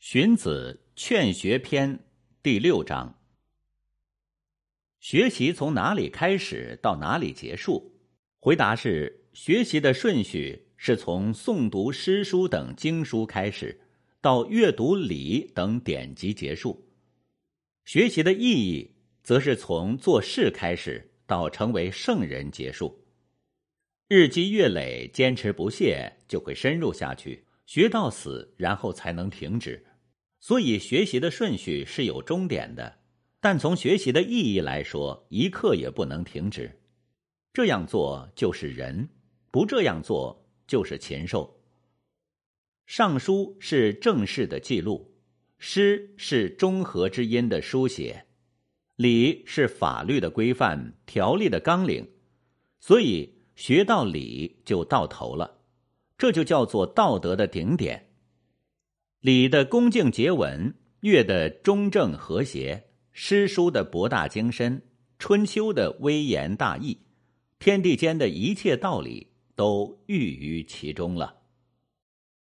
荀子《劝学篇》第六章：学习从哪里开始到哪里结束？回答是：学习的顺序是从诵读诗书等经书开始，到阅读礼等典籍结束；学习的意义则是从做事开始，到成为圣人结束。日积月累，坚持不懈，就会深入下去，学到死，然后才能停止。所以，学习的顺序是有终点的，但从学习的意义来说，一刻也不能停止。这样做就是人，不这样做就是禽兽。尚书是正式的记录，诗是中和之音的书写，礼是法律的规范、条例的纲领。所以，学到礼就到头了，这就叫做道德的顶点。礼的恭敬接吻，乐的中正和谐，诗书的博大精深，春秋的微言大义，天地间的一切道理都寓于其中了。